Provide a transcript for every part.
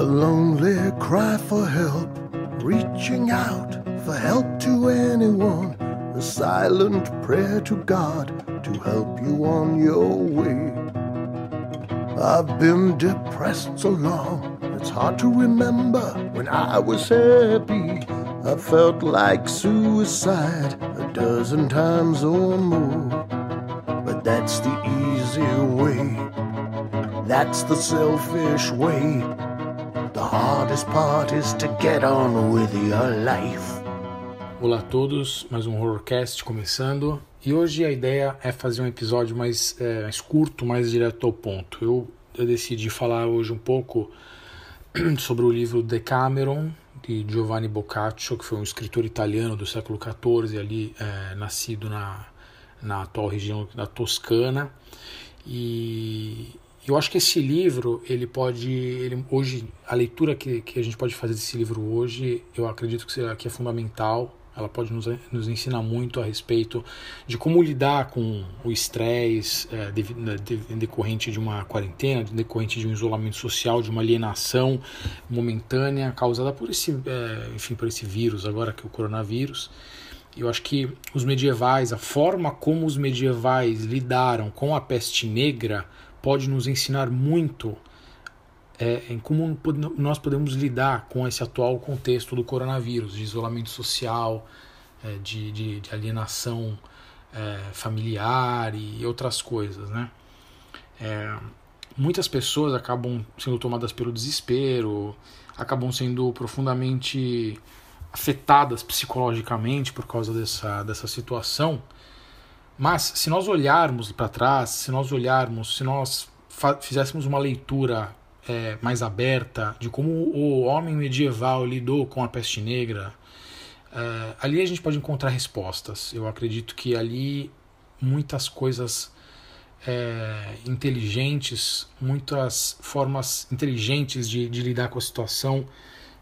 A lonely cry for help, reaching out for help to anyone. A silent prayer to God to help you on your way. I've been depressed so long, it's hard to remember when I was happy. I felt like suicide a dozen times or more. But that's the easy way, that's the selfish way. Hardest part is to get on with your life. Olá a todos, mais um Horrorcast começando. E hoje a ideia é fazer um episódio mais, é, mais curto, mais direto ao ponto. Eu, eu decidi falar hoje um pouco sobre o livro Decameron, de Giovanni Boccaccio, que foi um escritor italiano do século XIV, ali é, nascido na, na atual região da Toscana. E eu acho que esse livro, ele pode, ele, hoje, a leitura que, que a gente pode fazer desse livro hoje, eu acredito que, será, que é fundamental ela pode nos, nos ensinar muito a respeito de como lidar com o estresse é, de, de, decorrente de uma quarentena, decorrente de um isolamento social, de uma alienação momentânea causada por esse, é, enfim, por esse vírus, agora que é o coronavírus. Eu acho que os medievais, a forma como os medievais lidaram com a peste negra pode nos ensinar muito é, em como nós podemos lidar com esse atual contexto do coronavírus, de isolamento social, é, de, de, de, alienação é, familiar e outras coisas, né? É, muitas pessoas acabam sendo tomadas pelo desespero, acabam sendo profundamente afetadas psicologicamente por causa dessa, dessa situação. Mas se nós olharmos para trás, se nós olharmos, se nós fizéssemos uma leitura é, mais aberta de como o homem medieval lidou com a peste negra, é, ali a gente pode encontrar respostas. Eu acredito que ali muitas coisas é, inteligentes, muitas formas inteligentes de, de lidar com a situação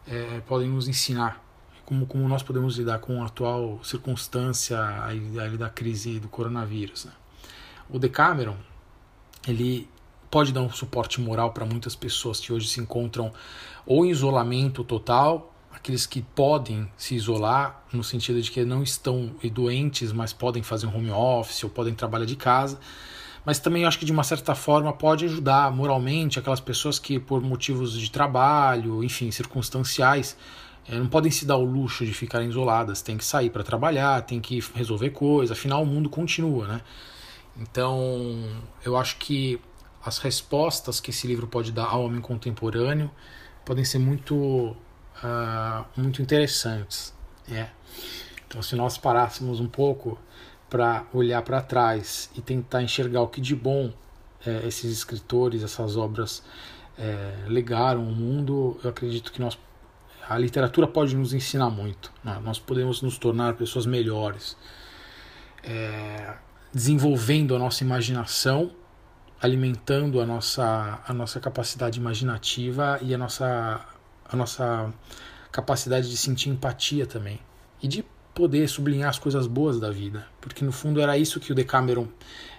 é, podem nos ensinar como, como nós podemos lidar com a atual circunstância aí, da crise do coronavírus. Né? O Decameron, ele pode dar um suporte moral para muitas pessoas que hoje se encontram ou em isolamento total, aqueles que podem se isolar no sentido de que não estão doentes, mas podem fazer um home office ou podem trabalhar de casa. Mas também acho que de uma certa forma pode ajudar moralmente aquelas pessoas que por motivos de trabalho, enfim, circunstanciais, não podem se dar o luxo de ficarem isoladas, tem que sair para trabalhar, tem que resolver coisas, afinal o mundo continua, né? Então, eu acho que as respostas que esse livro pode dar ao homem contemporâneo podem ser muito, uh, muito interessantes. É. Então, se nós parássemos um pouco para olhar para trás e tentar enxergar o que de bom é, esses escritores, essas obras é, legaram ao mundo, eu acredito que nós, a literatura pode nos ensinar muito. Né? Nós podemos nos tornar pessoas melhores, é, desenvolvendo a nossa imaginação alimentando a nossa, a nossa capacidade imaginativa e a nossa, a nossa capacidade de sentir empatia também. E de poder sublinhar as coisas boas da vida. Porque no fundo era isso que o Decameron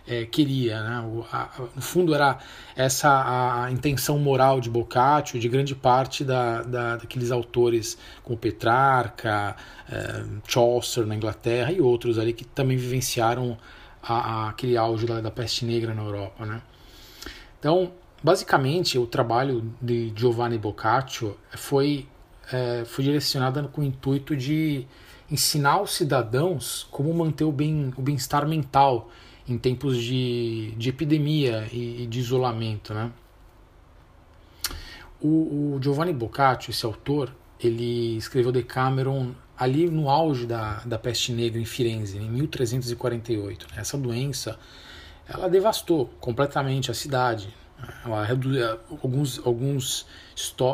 é, queria. Né? O, a, no fundo era essa a, a, intenção moral de Boccaccio, de grande parte da, da, daqueles autores como Petrarca, é, Chaucer na Inglaterra e outros ali que também vivenciaram a, a, aquele auge da, da, peste negra na Europa, né? Então, basicamente, o trabalho de Giovanni Boccaccio foi, é, foi direcionado com o intuito de ensinar os cidadãos como manter o bem bem-estar mental em tempos de, de epidemia e, e de isolamento, né? O, o Giovanni Boccaccio, esse autor, ele escreveu Decameron ali no auge da, da peste negra em Firenze, em 1348. Né? Essa doença ela devastou completamente a cidade. Ela alguns, alguns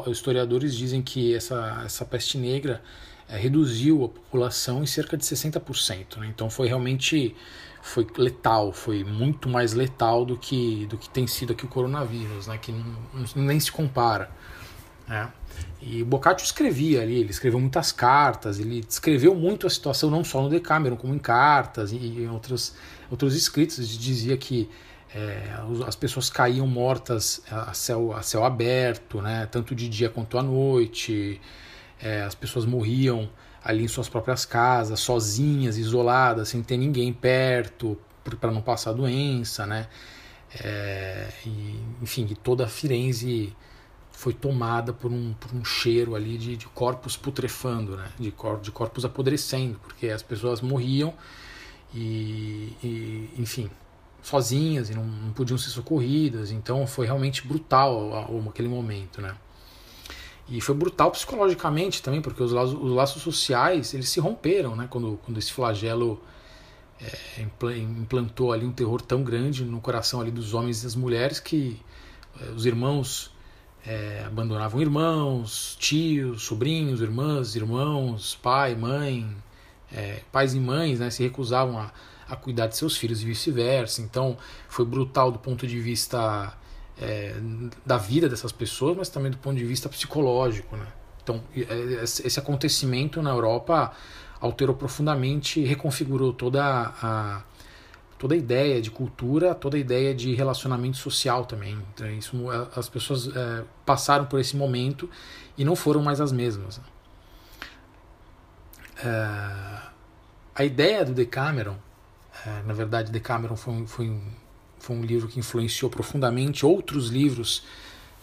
historiadores dizem que essa, essa peste negra é, reduziu a população em cerca de 60%. Né? Então foi realmente foi letal, foi muito mais letal do que, do que tem sido aqui o coronavírus, né? que nem se compara. Né? E Boccaccio escrevia ali, ele escreveu muitas cartas, ele descreveu muito a situação não só no Decameron, como em cartas e em outros, outros escritos. Ele dizia que é, as pessoas caíam mortas a céu, a céu aberto, né? tanto de dia quanto à noite, é, as pessoas morriam ali em suas próprias casas, sozinhas, isoladas, sem ter ninguém perto, para não passar doença, né? É, e, enfim, toda a Firenze foi tomada por um, por um cheiro ali de, de corpos putrefando, né? de, cor, de corpos apodrecendo, porque as pessoas morriam e, e enfim, sozinhas e não, não, podiam ser socorridas, então foi realmente brutal aquele momento, né? E foi brutal psicologicamente também, porque os laços, os laços sociais eles se romperam, né? Quando, quando esse flagelo é, implantou ali um terror tão grande no coração ali dos homens e das mulheres que é, os irmãos é, abandonavam irmãos, tios, sobrinhos, irmãs, irmãos, pai, mãe, é, pais e mães, né? Se recusavam a, a cuidar de seus filhos e vice-versa. Então foi brutal do ponto de vista é, da vida dessas pessoas, mas também do ponto de vista psicológico. Né? Então, é, esse acontecimento na Europa alterou profundamente, reconfigurou toda a, toda a ideia de cultura, toda a ideia de relacionamento social também. Então, isso, as pessoas é, passaram por esse momento e não foram mais as mesmas. Né? É, a ideia do Decameron, é, na verdade, Decameron foi, foi um foi um livro que influenciou profundamente outros livros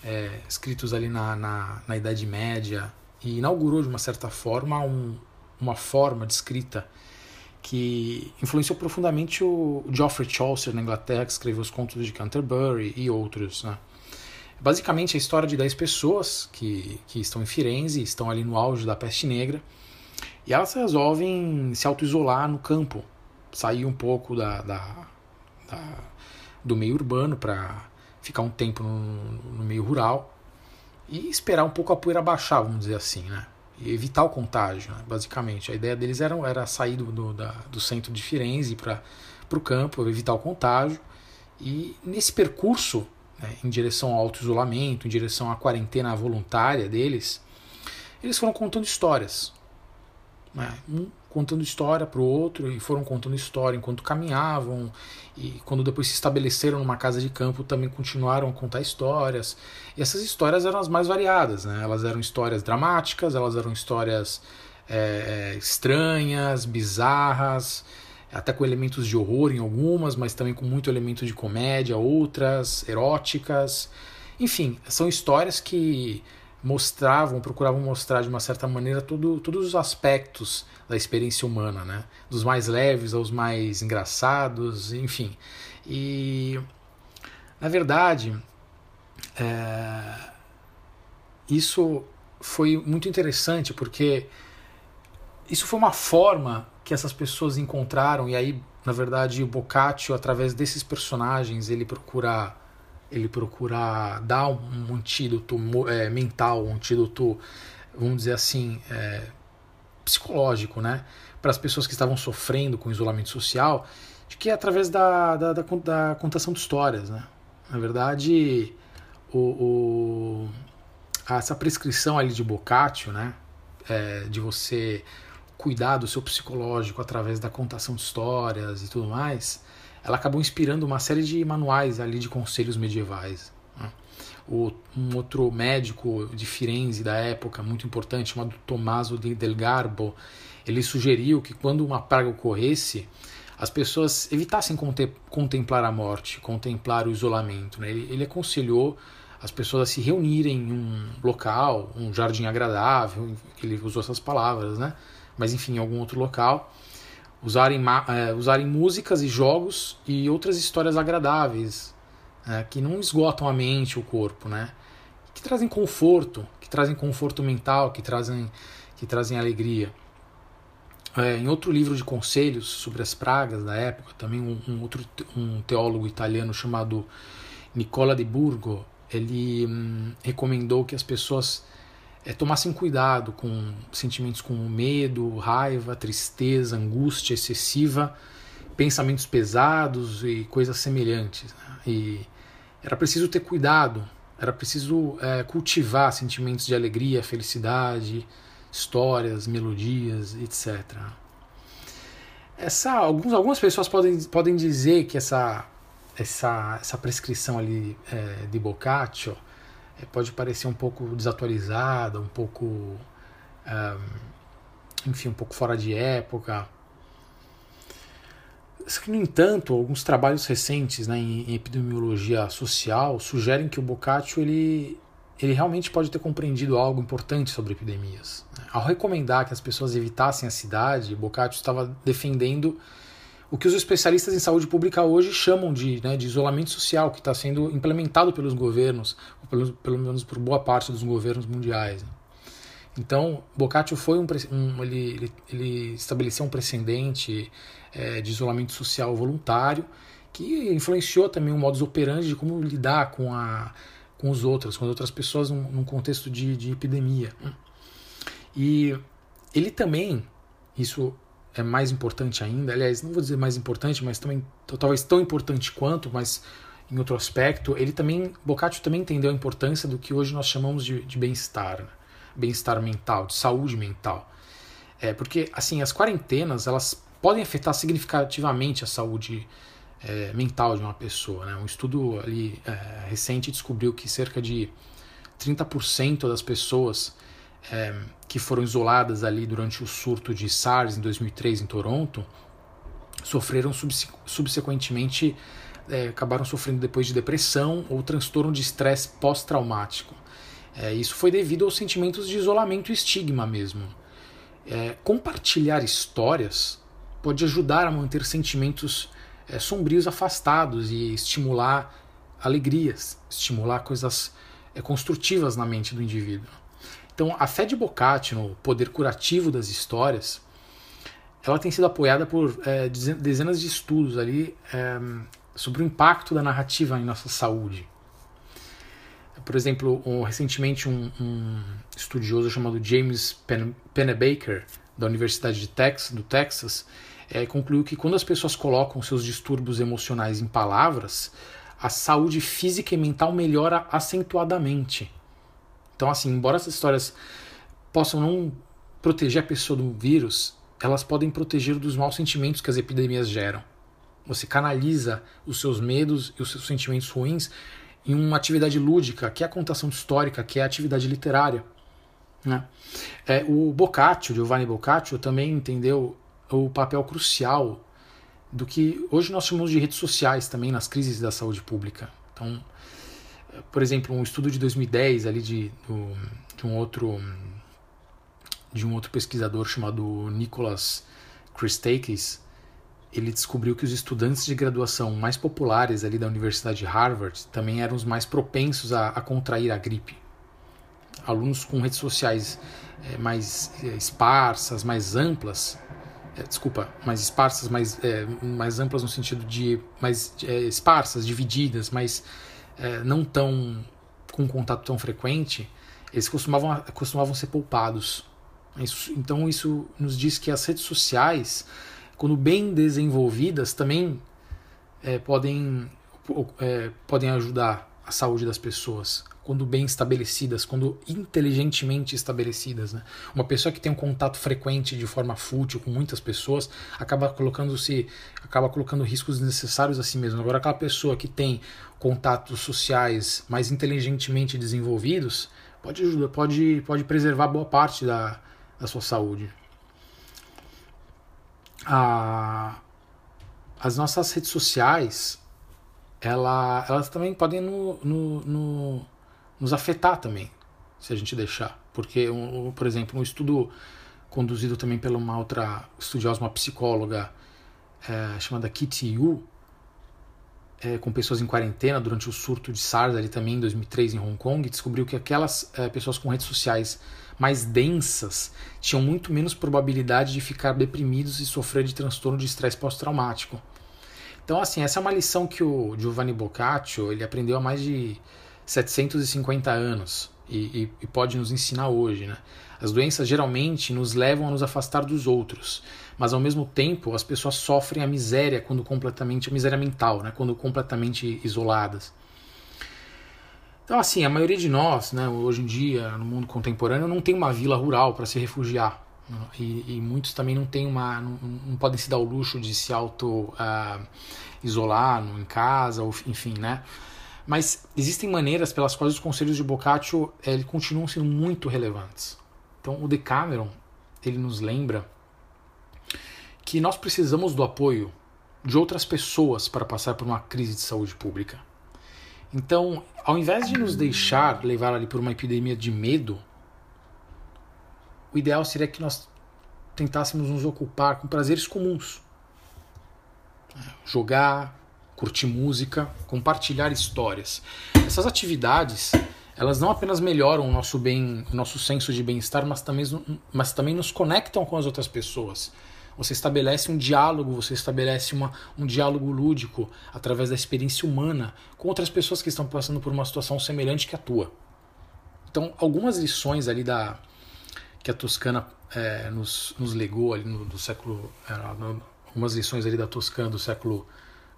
é, escritos ali na, na, na, Idade Média e inaugurou de uma certa forma um, uma forma de escrita que influenciou profundamente o Geoffrey Chaucer na Inglaterra, que escreveu os contos de Canterbury e outros. Né? Basicamente, a história de 10 pessoas que, que estão em Firenze, estão ali no auge da peste negra, e elas resolvem se auto-isolar no campo, sair um pouco da, da, da do meio urbano para ficar um tempo no, no, meio rural e esperar um pouco a poeira baixar, vamos dizer assim, né? E evitar o contágio, né? basicamente. A ideia deles era, era sair do, do, da, do centro de Firenze para o campo, evitar o contágio. E nesse percurso, né, em direção ao auto-isolamento, em direção à quarentena voluntária deles, eles foram contando histórias. Né? Contando história para o outro e foram contando história enquanto caminhavam e quando depois se estabeleceram numa casa de campo também continuaram a contar histórias. E essas histórias eram as mais variadas né? Elas eram histórias dramáticas elas eram histórias é, estranhas bizarras até com elementos de horror em algumas mas também com muito elemento de comédia outras eróticas. Enfim são histórias que mostravam, procuravam mostrar de uma certa maneira tudo, todos os aspectos da experiência humana, né? Dos mais leves aos mais engraçados, enfim. E na verdade, é, isso foi muito interessante porque isso foi uma forma que essas pessoas encontraram e aí, na verdade, o Boccaccio através desses personagens ele procura ele procura dar um antídoto é, mental, um antídoto, vamos dizer assim, é, psicológico, né, para as pessoas que estavam sofrendo com isolamento social, de que é através da, da, da, da contação de histórias, né. Na verdade, o, o, essa prescrição ali de Boccaccio, né, é, de você cuidar do seu psicológico através da contação de histórias e tudo mais, ela acabou inspirando uma série de manuais ali de conselhos medievais. Né? Um outro médico de Firenze da época, muito importante, chamado Tommaso del Garbo, ele sugeriu que quando uma praga ocorresse, as pessoas evitassem contemplar a morte, contemplar o isolamento. Né? Ele, ele aconselhou as pessoas a se reunirem em um local, um jardim agradável, ele usou essas palavras, né? mas enfim, em algum outro local, usarem, é, usarem músicas e jogos e outras histórias agradáveis, né, que não esgotam a mente, o corpo, né, que trazem conforto, que trazem conforto mental, que trazem, que trazem alegria. É, em outro livro de conselhos sobre as pragas da época, também um, um outro um teólogo italiano chamado Nicola de Burgo, ele hum, recomendou que as pessoas é, tomassem cuidado com sentimentos como medo, raiva, tristeza, angústia excessiva, pensamentos pesados e coisas semelhantes. Né? E era preciso ter cuidado, era preciso é, cultivar sentimentos de alegria, felicidade, histórias, melodias, etc. Essa, alguns, algumas pessoas podem, podem dizer que essa, essa, essa prescrição ali é, de Boccaccio pode parecer um pouco desatualizada, um pouco, é, enfim, um pouco fora de época. No entanto, alguns trabalhos recentes né, em, em epidemiologia social sugerem que o Boccaccio ele, ele realmente pode ter compreendido algo importante sobre epidemias. Né. Ao recomendar que as pessoas evitassem a cidade, Boccaccio estava defendendo o que os especialistas em saúde pública hoje chamam de, né, de isolamento social, que está sendo implementado pelos governos, ou pelo, pelo menos por boa parte dos governos mundiais. Né. Então, Boccaccio foi um, um ele, ele, ele, estabeleceu um precedente é, de isolamento social voluntário que influenciou também o modus operandi de como lidar com, a, com os outros, com as outras pessoas num, num contexto de, de epidemia. E ele também, isso é mais importante ainda, aliás, não vou dizer mais importante, mas também talvez tão importante quanto, mas em outro aspecto, ele também, Boccaccio também entendeu a importância do que hoje nós chamamos de, de bem-estar, né? bem-estar mental, de saúde mental. É, porque, assim, as quarentenas, elas podem afetar significativamente a saúde é, mental de uma pessoa. Né? Um estudo ali é, recente descobriu que cerca de 30% das pessoas é, que foram isoladas ali durante o surto de SARS em 2003 em Toronto sofreram subsequentemente é, acabaram sofrendo depois de depressão ou transtorno de estresse pós-traumático. É, isso foi devido aos sentimentos de isolamento e estigma mesmo. É, compartilhar histórias pode ajudar a manter sentimentos é, sombrios afastados e estimular alegrias, estimular coisas é, construtivas na mente do indivíduo. Então, a fé de Boccaccio no poder curativo das histórias, ela tem sido apoiada por é, dezenas de estudos ali é, sobre o impacto da narrativa em nossa saúde. Por exemplo, um, recentemente um, um, estudioso chamado James Pennebaker, da Universidade de Texas, do Texas, é, concluiu que quando as pessoas colocam seus distúrbios emocionais em palavras, a saúde física e mental melhora acentuadamente. Então, assim, embora essas histórias possam não proteger a pessoa do vírus, elas podem proteger dos maus sentimentos que as epidemias geram. Você canaliza os seus medos e os seus sentimentos ruins em uma atividade lúdica, que é a contação histórica, que é a atividade literária. Né? É, o Boccaccio, Giovanni Boccaccio, também entendeu o papel crucial do que hoje nós chamamos de redes sociais também nas crises da saúde pública. Então, por exemplo, um estudo de 2010 ali de, do, de um outro de um outro pesquisador chamado Nicholas Christakis, ele descobriu que os estudantes de graduação mais populares ali da Universidade de Harvard também eram os mais propensos a, a contrair a gripe. Alunos com redes sociais é, mais é, esparsas, mais amplas, é, desculpa, mais esparsas, mais, mais amplas no sentido de mais esparsas, divididas, mais é, não tão com contato tão frequente, eles costumavam, costumavam ser poupados. Isso, então isso nos diz que as redes sociais, quando bem desenvolvidas, também é, podem, é, podem ajudar a saúde das pessoas quando bem estabelecidas, quando inteligentemente estabelecidas. Né? Uma pessoa que tem um contato frequente de forma fútil com muitas pessoas acaba colocando se acaba colocando riscos desnecessários a si mesmo. Agora aquela pessoa que tem contatos sociais mais inteligentemente desenvolvidos pode ajudar, pode pode preservar boa parte da, da sua saúde. A, as nossas redes sociais ela, elas também podem no, no, no nos afetar também, se a gente deixar. Porque, um, por exemplo, um estudo conduzido também pela uma outra estudiosa, uma psicóloga é, chamada Kitty Yu, é, com pessoas em quarentena durante o surto de SARS ali também em 2003 em Hong Kong, descobriu que aquelas é, pessoas com redes sociais mais densas tinham muito menos probabilidade de ficar deprimidos e sofrer de transtorno de estresse pós-traumático. Então, assim, essa é uma lição que o Giovanni Boccaccio ele aprendeu há mais de 750 anos e, e, e pode nos ensinar hoje. Né? As doenças geralmente nos levam a nos afastar dos outros, mas ao mesmo tempo as pessoas sofrem a miséria quando completamente a miséria mental, né? quando completamente isoladas. Então, assim, a maioria de nós, né, hoje em dia, no mundo contemporâneo, não tem uma vila rural para se refugiar. E, e muitos também não têm uma. não, não, podem se dar o luxo de se auto uh, isolar em casa, ou, enfim, né? Mas existem maneiras pelas quais os conselhos de Boccaccio ele, continuam sendo muito relevantes. Então o Decameron ele nos lembra que nós precisamos do apoio de outras pessoas para passar por uma crise de saúde pública. Então, ao invés de nos deixar levar ali por uma epidemia de medo, o ideal seria que nós tentássemos nos ocupar com prazeres comuns. Jogar, curtir música, compartilhar histórias. Essas atividades, elas não apenas melhoram o nosso bem, o nosso senso de bem-estar, mas também, mas também nos conectam com as outras pessoas. Você estabelece um diálogo, você estabelece uma, um diálogo lúdico através da experiência humana com outras pessoas que estão passando por uma situação semelhante que a tua. Então, algumas lições ali da que a Toscana é, nos, nos legou ali no, do século, é, algumas lições ali da Toscana do século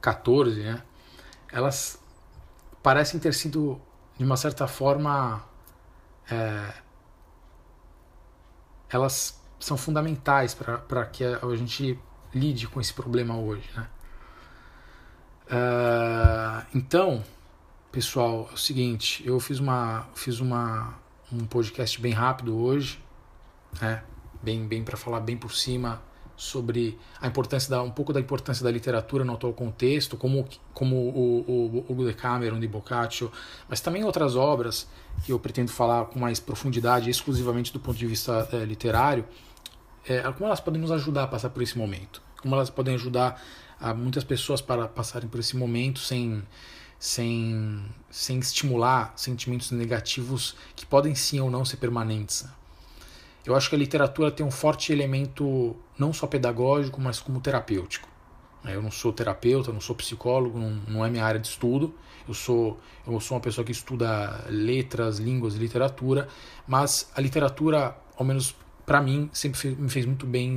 14, né? Elas parecem ter sido de uma certa forma é, elas são fundamentais para que a, a, gente lide com esse problema hoje. Né? Uh, então, pessoal, é o seguinte, eu fiz uma fiz uma um podcast bem rápido hoje, né? bem bem para falar bem por cima sobre a importância da um pouco da importância da literatura no atual contexto, como como o, o, o Decameron de Boccaccio, mas também outras obras que eu pretendo falar com mais profundidade, exclusivamente do ponto de vista é, literário, é, como elas podem nos ajudar a passar por esse momento, como elas podem ajudar a muitas pessoas para passarem por esse momento sem sem sem estimular sentimentos negativos que podem sim ou não ser permanentes. Eu acho que a literatura tem um forte elemento não só pedagógico, mas como terapêutico. Eu não sou terapeuta, não sou psicólogo, não, não é minha área de estudo. Eu sou, eu sou uma pessoa que estuda letras, línguas, literatura, mas a literatura, ao menos para mim, sempre me fez muito bem,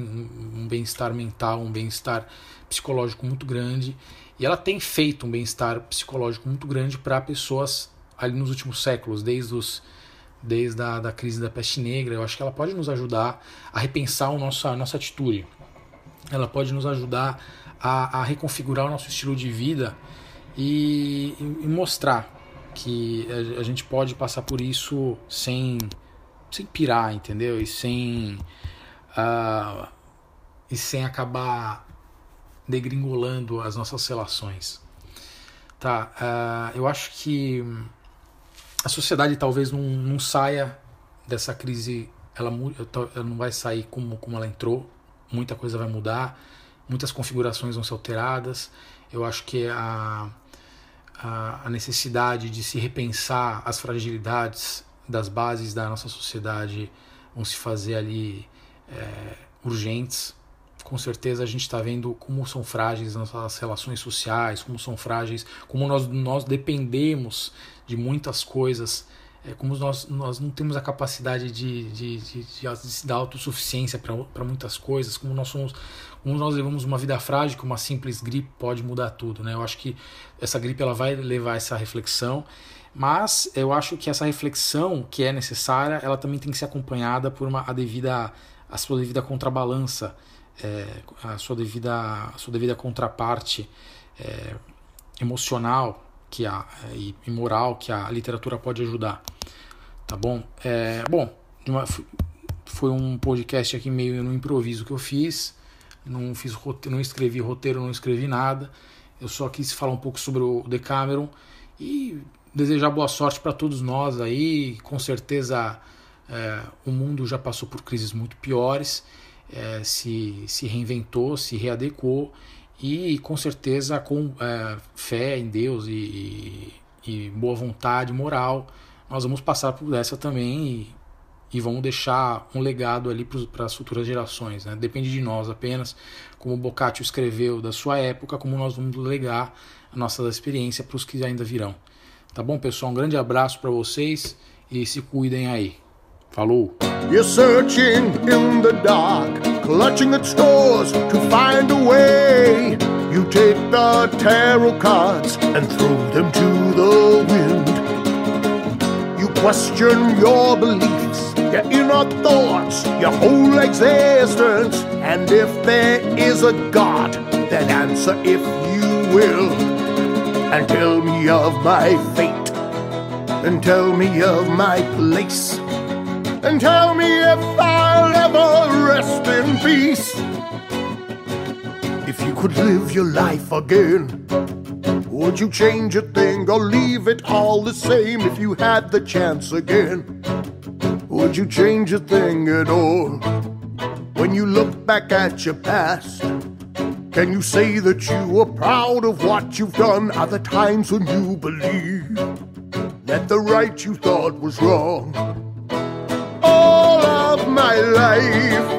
um bem-estar mental, um bem-estar psicológico muito grande. E ela tem feito um bem-estar psicológico muito grande para pessoas ali nos últimos séculos, desde os desde a da crise da peste negra. Eu acho que ela pode nos ajudar a repensar o nosso, a nossa atitude. Ela pode nos ajudar a, a reconfigurar o nosso estilo de vida e, e mostrar que a, a gente pode passar por isso sem sem pirar, entendeu? E sem uh, e sem acabar degringolando as nossas relações. Tá, uh, eu acho que a sociedade talvez não, não saia dessa crise, ela, ela não vai sair como, como ela entrou, muita coisa vai mudar, muitas configurações vão ser alteradas. Eu acho que a, a, a necessidade de se repensar as fragilidades das bases da nossa sociedade vão se fazer ali é, urgentes. Com certeza a gente está vendo como são frágeis nossas relações sociais, como são frágeis, como nós, nós dependemos de muitas coisas, é, como nós, nós não temos a capacidade de, de, de, de, dar autossuficiência para muitas coisas, como nós somos, como nós levamos uma vida frágil, uma simples gripe pode mudar tudo. Né? Eu acho que essa gripe ela vai levar essa reflexão mas eu acho que essa reflexão que é necessária, ela também tem que ser acompanhada por uma a devida a sua devida contrabalança, é, a sua devida a sua devida contraparte é, emocional que a e, e, moral que a literatura pode ajudar, tá bom? É, bom, uma, foi um podcast aqui meio no improviso que eu fiz, não fiz roteiro, não escrevi roteiro, não escrevi nada. Eu só quis falar um pouco sobre o Decameron e desejar boa sorte para todos nós aí. Com certeza é, o mundo já passou por crises muito piores, é, se, se reinventou, se readequou e com certeza com é, fé em Deus e, e, boa vontade moral nós vamos passar por essa também e, e vamos deixar um legado ali para as futuras gerações. Né? Depende de nós apenas, como Boccaccio escreveu da sua época, como nós vamos legar a nossa experiência para os que ainda virão. Tá bom, pessoal? Um grande abraço para vocês e se cuidem aí. Falou! Clutching at straws to find a way. You take the tarot cards and throw them to the wind. You question your beliefs your inner thoughts, your whole existence. And if there is a God, then answer if you will. And tell me of my fate. And tell me of my place. And tell me if I'll ever rest in peace. If you could live your life again, would you change a thing or leave it all the same if you had the chance again? Would you change a thing at all? When you look back at your past, can you say that you are proud of what you've done? Are the times when you believe that the right you thought was wrong? my life.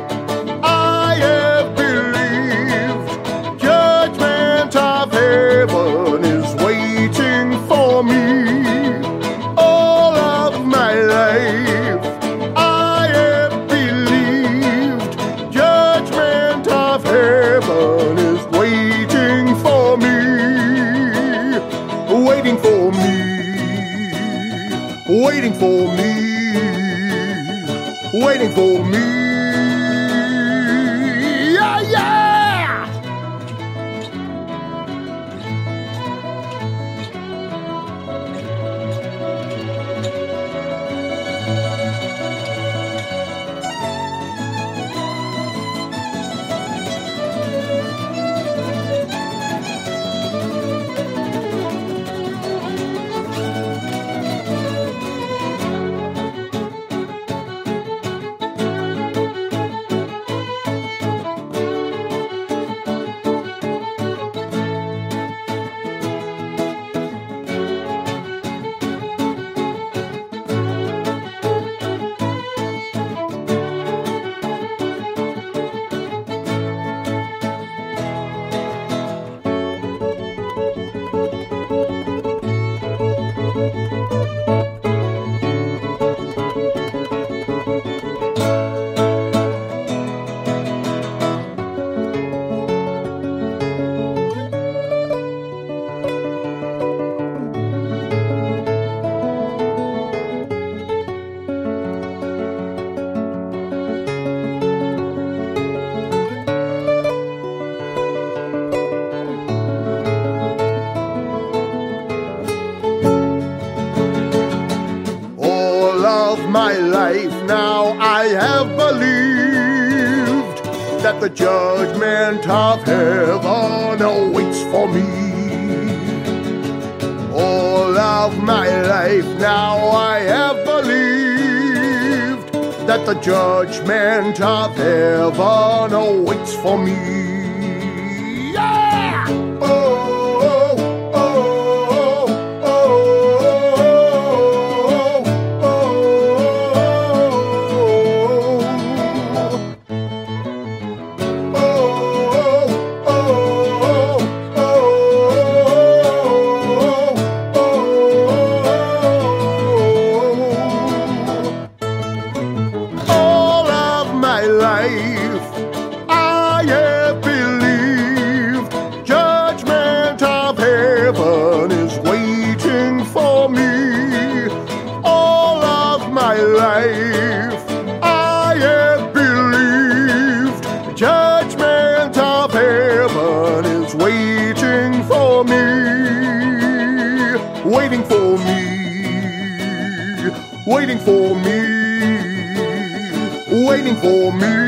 That the judgment of heaven awaits for me. All of my life now I have believed that the judgment of heaven awaits for me. waiting for me.